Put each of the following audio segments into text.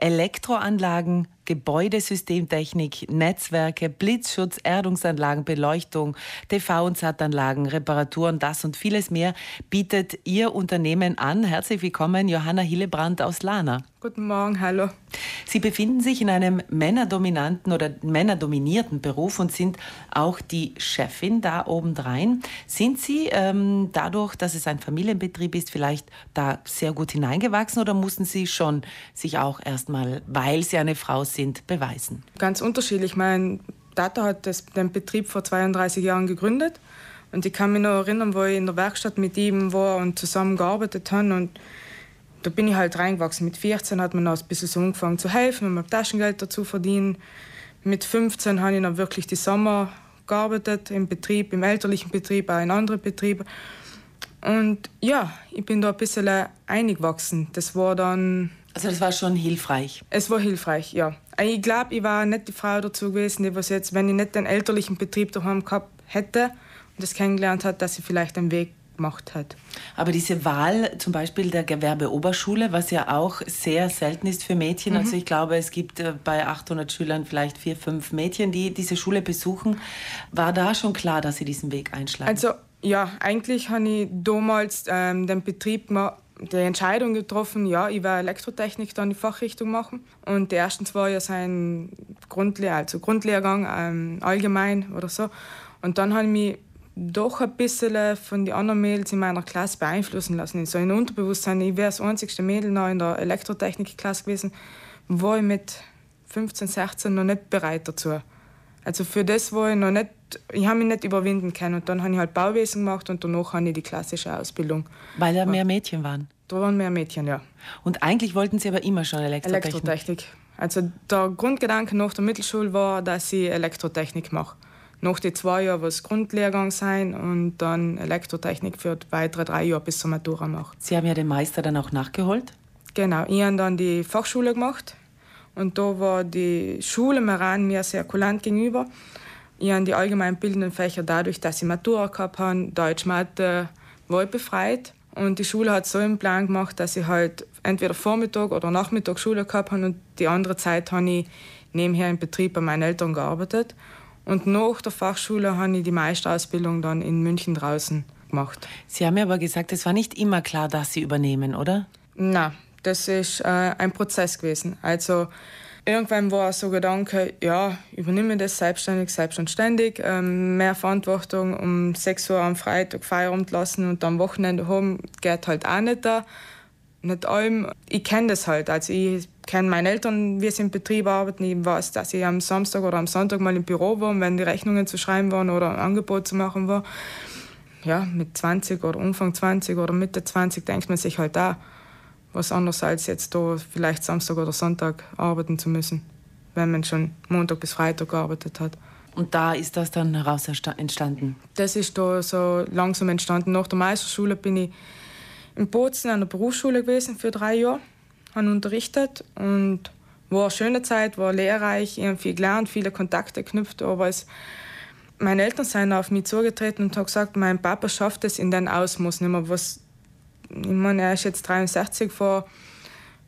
Elektroanlagen, Gebäudesystemtechnik, Netzwerke, Blitzschutz, Erdungsanlagen, Beleuchtung, TV- und SAT-Anlagen, Reparaturen, das und vieles mehr bietet Ihr Unternehmen an. Herzlich willkommen, Johanna Hillebrand aus Lana. Guten Morgen, hallo. Sie befinden sich in einem männerdominanten oder männerdominierten Beruf und sind auch die Chefin da obendrein. Sind Sie ähm, dadurch, dass es ein Familienbetrieb ist, vielleicht da sehr gut hineingewachsen oder mussten Sie schon sich auch erstmal, weil Sie eine Frau sind, beweisen? Ganz unterschiedlich. Mein Tata hat das, den Betrieb vor 32 Jahren gegründet und ich kann mich noch erinnern, wo ich in der Werkstatt mit ihm war und zusammen gearbeitet habe und da bin ich halt reingewachsen. Mit 14 hat man noch ein bisschen so angefangen zu helfen und mit Taschengeld dazu verdienen. Mit 15 habe ich dann wirklich die Sommer gearbeitet im Betrieb, im elterlichen Betrieb, auch in anderen Betrieben. Und ja, ich bin da ein bisschen eingewachsen. Das war dann. Also das war schon hilfreich. Es war hilfreich, ja. Ich glaube, ich war nicht die Frau dazu gewesen, die was jetzt, wenn ich nicht den elterlichen Betrieb daheim gehabt hätte und das kennengelernt hat, dass sie vielleicht einen Weg gemacht hat. Aber diese Wahl zum Beispiel der Gewerbeoberschule, was ja auch sehr selten ist für Mädchen, also mhm. also ich glaube, es gibt äh, bei 800 Schülern vielleicht vier, fünf Mädchen, die diese Schule besuchen, war da schon klar, dass sie diesen Weg einschlagen? Also ja, eigentlich habe ich damals ähm, den Betrieb mal die Entscheidung getroffen, ja, ich werde Elektrotechnik dann die Fachrichtung machen. Und die ersten zwei Jahre sein Grundlehr, also Grundlehrgang ähm, allgemein oder so. Und dann habe ich mich doch ein bisschen von den anderen Mädels in meiner Klasse beeinflussen lassen. So ein Unterbewusstsein, ich wäre das einzigste Mädel noch in der Elektrotechnik-Klasse gewesen, war ich mit 15, 16 noch nicht bereit dazu. Also für das war ich noch nicht, ich habe mich nicht überwinden können. Und dann habe ich halt Bauwesen gemacht und danach habe ich die klassische Ausbildung. Weil da mehr Mädchen waren? Da waren mehr Mädchen, ja. Und eigentlich wollten Sie aber immer schon Elektrotechnik? Elektrotechnik. Also der Grundgedanke nach der Mittelschule war, dass ich Elektrotechnik mache nach den zwei Jahren was Grundlehrgang sein und dann Elektrotechnik für weitere drei Jahre bis zur Matura machen. Sie haben ja den Meister dann auch nachgeholt? Genau, ich habe dann die Fachschule gemacht und da war die Schule Meran mir sehr kulant gegenüber. Ich habe die allgemein bildenden Fächer dadurch, dass ich Matura gehabt habe, Deutsch, Mathe, ich befreit. Und die Schule hat so einen Plan gemacht, dass ich halt entweder Vormittag oder Nachmittag Schule gehabt habe und die andere Zeit habe ich nebenher im Betrieb bei meinen Eltern gearbeitet. Und nach der Fachschule habe ich die Meisterausbildung dann in München draußen gemacht. Sie haben mir aber gesagt, es war nicht immer klar, dass Sie übernehmen, oder? Nein, das ist äh, ein Prozess gewesen. Also irgendwann war so Gedanke, ja, übernehme das selbstständig, selbstständig, ähm, mehr Verantwortung um 6 Uhr am Freitag Feierabend lassen und am Wochenende haben, geht halt auch nicht da. Nicht allem. Ich kenne das halt. Also ich kenne meine Eltern, wie sie im Betrieb arbeiten. Ich weiß, dass ich am Samstag oder am Sonntag mal im Büro war, wenn die Rechnungen zu schreiben waren oder ein Angebot zu machen war. Ja, mit 20 oder Anfang 20 oder Mitte 20 denkt man sich halt da was anderes als jetzt da vielleicht Samstag oder Sonntag arbeiten zu müssen, wenn man schon Montag bis Freitag gearbeitet hat. Und da ist das dann heraus entstanden? Das ist da so langsam entstanden. Nach der Meisterschule bin ich in Bozen an der Berufsschule gewesen für drei Jahre habe unterrichtet und war eine schöne Zeit, war lehrreich, ich habe viel gelernt, viele Kontakte geknüpft, aber es, meine Eltern sind auf mich zugetreten und haben gesagt, mein Papa schafft es in den Ausmaß nicht mehr. Was, ich meine, er ist jetzt 63, vor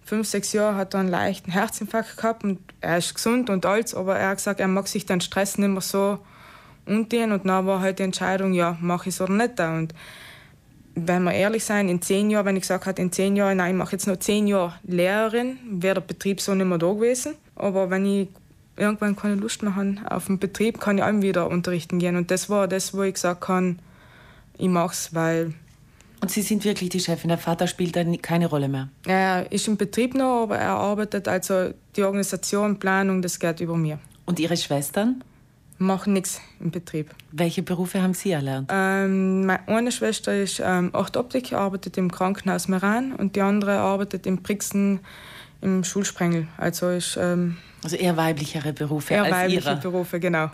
fünf, sechs Jahren hat er einen leichten Herzinfarkt gehabt und er ist gesund und alt, aber er hat gesagt, er mag sich den Stress nicht mehr so umgehen und dann war halt die Entscheidung, ja, mache ich es oder nicht. Und wenn wir ehrlich sein, in zehn Jahren, wenn ich gesagt hätte, in zehn Jahren, nein, ich mache jetzt noch zehn Jahre Lehrerin, wäre der Betrieb so nicht mehr da gewesen. Aber wenn ich irgendwann keine Lust mehr habe auf den Betrieb, kann ich allem wieder unterrichten gehen. Und das war das, wo ich gesagt habe, ich mache es, weil... Und Sie sind wirklich die Chefin, der Vater spielt da keine Rolle mehr? Er ist im Betrieb noch, aber er arbeitet, also die Organisation, Planung, das geht über mir. Und Ihre Schwestern? machen nichts im Betrieb. Welche Berufe haben Sie erlernt? Ähm, meine Schwester ist ähm, Orthoptik, arbeitet im Krankenhaus Meran und die andere arbeitet in Brixen im Schulsprengel. Also ist ähm, Also eher weiblichere Berufe eher als weibliche Ihre. Berufe, genau.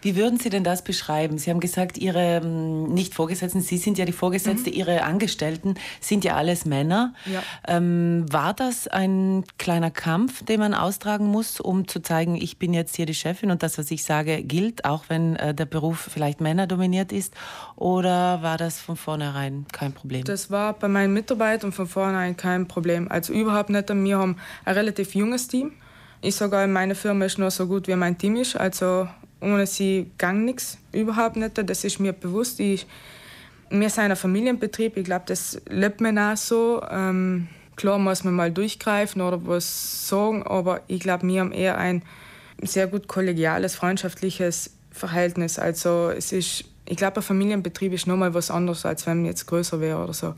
Wie würden Sie denn das beschreiben? Sie haben gesagt, Ihre ähm, nicht Vorgesetzten, Sie sind ja die Vorgesetzte, mhm. Ihre Angestellten sind ja alles Männer. Ja. Ähm, war das ein kleiner Kampf, den man austragen muss, um zu zeigen, ich bin jetzt hier die Chefin und das, was ich sage, gilt, auch wenn äh, der Beruf vielleicht männerdominiert ist? Oder war das von vornherein kein Problem? Das war bei meinen Mitarbeitern von vornherein kein Problem. Also überhaupt nicht. Wir haben ein relativ junges Team. Ich sage meine Firma ist nur so gut, wie mein Team ist. Also ohne sie gang nichts, überhaupt nicht. Das ist mir bewusst. Ich, wir sind ein Familienbetrieb, ich glaube, das lebt man auch so. Ähm, klar muss man mal durchgreifen oder was sagen, aber ich glaube, wir haben eher ein sehr gut kollegiales, freundschaftliches Verhältnis. Also es ist, ich glaube, ein Familienbetrieb ist nochmal was anderes, als wenn man jetzt größer wäre oder so.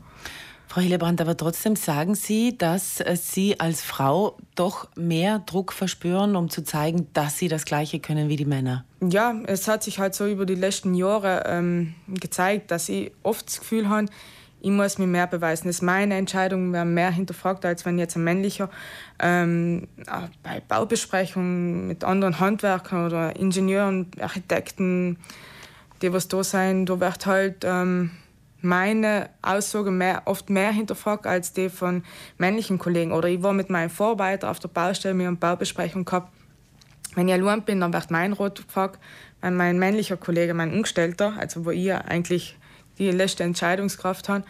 Frau Hillebrand, aber trotzdem sagen Sie, dass äh, Sie als Frau doch mehr Druck verspüren, um zu zeigen, dass Sie das Gleiche können wie die Männer. Ja, es hat sich halt so über die letzten Jahre ähm, gezeigt, dass ich oft das Gefühl habe, ich muss mir mehr beweisen. Das ist meine Entscheidung, werden mehr hinterfragt, als wenn jetzt ein männlicher ähm, bei Baubesprechungen mit anderen Handwerkern oder Ingenieuren, Architekten, die was da sein, da wird halt ähm, meine Aussage mehr, oft mehr hinterfragt als die von männlichen Kollegen. Oder ich war mit meinem Vorarbeiter auf der Baustelle, wir haben Baubesprechung gehabt. Wenn ich allein bin, dann wird mein Rot gefragt, wenn mein männlicher Kollege, mein Umgestellter, also wo ich eigentlich die letzte Entscheidungskraft habe,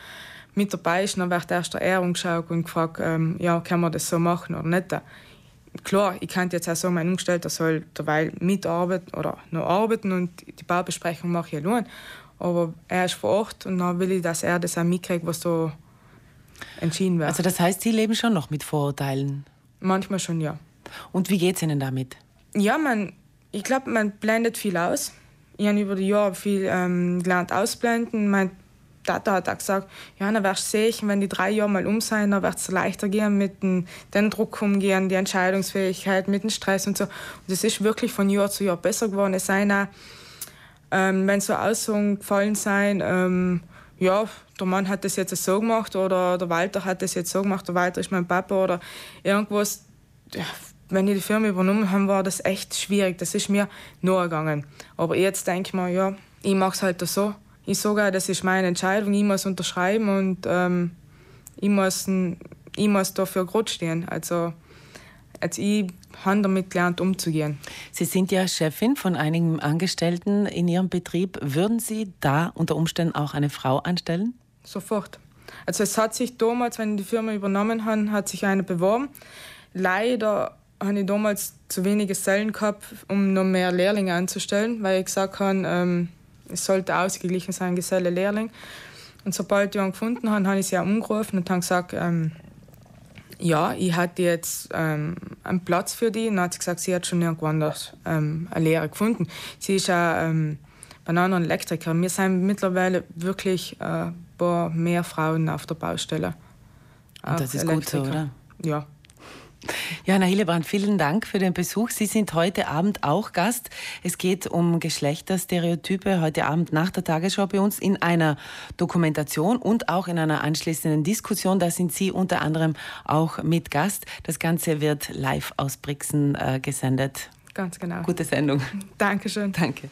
mit dabei ist, dann wird erst der Ehrung geschaut und gefragt, ähm, ja, kann man das so machen oder nicht. Klar, ich könnte jetzt auch sagen, mein Umgestellter soll derweil mitarbeiten oder noch arbeiten und die Baubesprechung mache ich allein. Aber er ist vor Ort und dann will ich, dass er das auch mitkriegt, was so entschieden wird. Also das heißt, Sie leben schon noch mit Vorurteilen? Manchmal schon, ja. Und wie geht es Ihnen damit? Ja, man, ich glaube, man blendet viel aus. Ich habe über die Jahre viel ähm, gelernt ausblenden. Mein Tata hat auch gesagt, ja, dann wirst du sehen, wenn die drei Jahre mal um sein, dann wird es leichter gehen mit dem, dem Druck umgehen, die Entscheidungsfähigkeit, mit dem Stress und so. Und das ist wirklich von Jahr zu Jahr besser geworden. Es sind auch ähm, wenn so Aussagen gefallen sein, ähm, ja, der Mann hat das jetzt so gemacht oder der Walter hat das jetzt so gemacht, der Walter ist mein Papa oder irgendwas. Ja, wenn ich die Firma übernommen habe, war das echt schwierig. Das ist mir nur gegangen. Aber jetzt denke ich mir, ja, ich mache es halt so. Ich sage, das ist meine Entscheidung, ich muss unterschreiben und ähm, ich, muss, ich muss dafür gerade stehen. Also also ich habe damit gelernt, umzugehen. Sie sind ja Chefin von einigen Angestellten in Ihrem Betrieb. Würden Sie da unter Umständen auch eine Frau anstellen? Sofort. Also es hat sich damals, wenn die Firma übernommen habe, hat sich eine beworben. Leider habe ich damals zu wenige Stellen gehabt, um noch mehr Lehrlinge anzustellen, weil ich gesagt habe, ähm, es sollte ausgeglichen sein, Geselle, Lehrling. Und sobald ich einen gefunden habe, habe ich sie auch umgerufen und habe gesagt, ähm, ja, ich hatte jetzt ähm, einen Platz für die. Und dann hat sie gesagt, sie hat schon irgendwo anders ähm, eine Lehre gefunden. Sie ist auch ähm, Bananen- und Elektriker. Wir sind mittlerweile wirklich äh, ein paar mehr Frauen auf der Baustelle. Und das ist gut so, oder? Ja. Johanna Hillebrand, vielen Dank für den Besuch. Sie sind heute Abend auch Gast. Es geht um Geschlechterstereotype heute Abend nach der Tagesschau bei uns in einer Dokumentation und auch in einer anschließenden Diskussion. Da sind Sie unter anderem auch mit Gast. Das Ganze wird live aus Brixen äh, gesendet. Ganz genau. Gute Sendung. Dankeschön. Danke.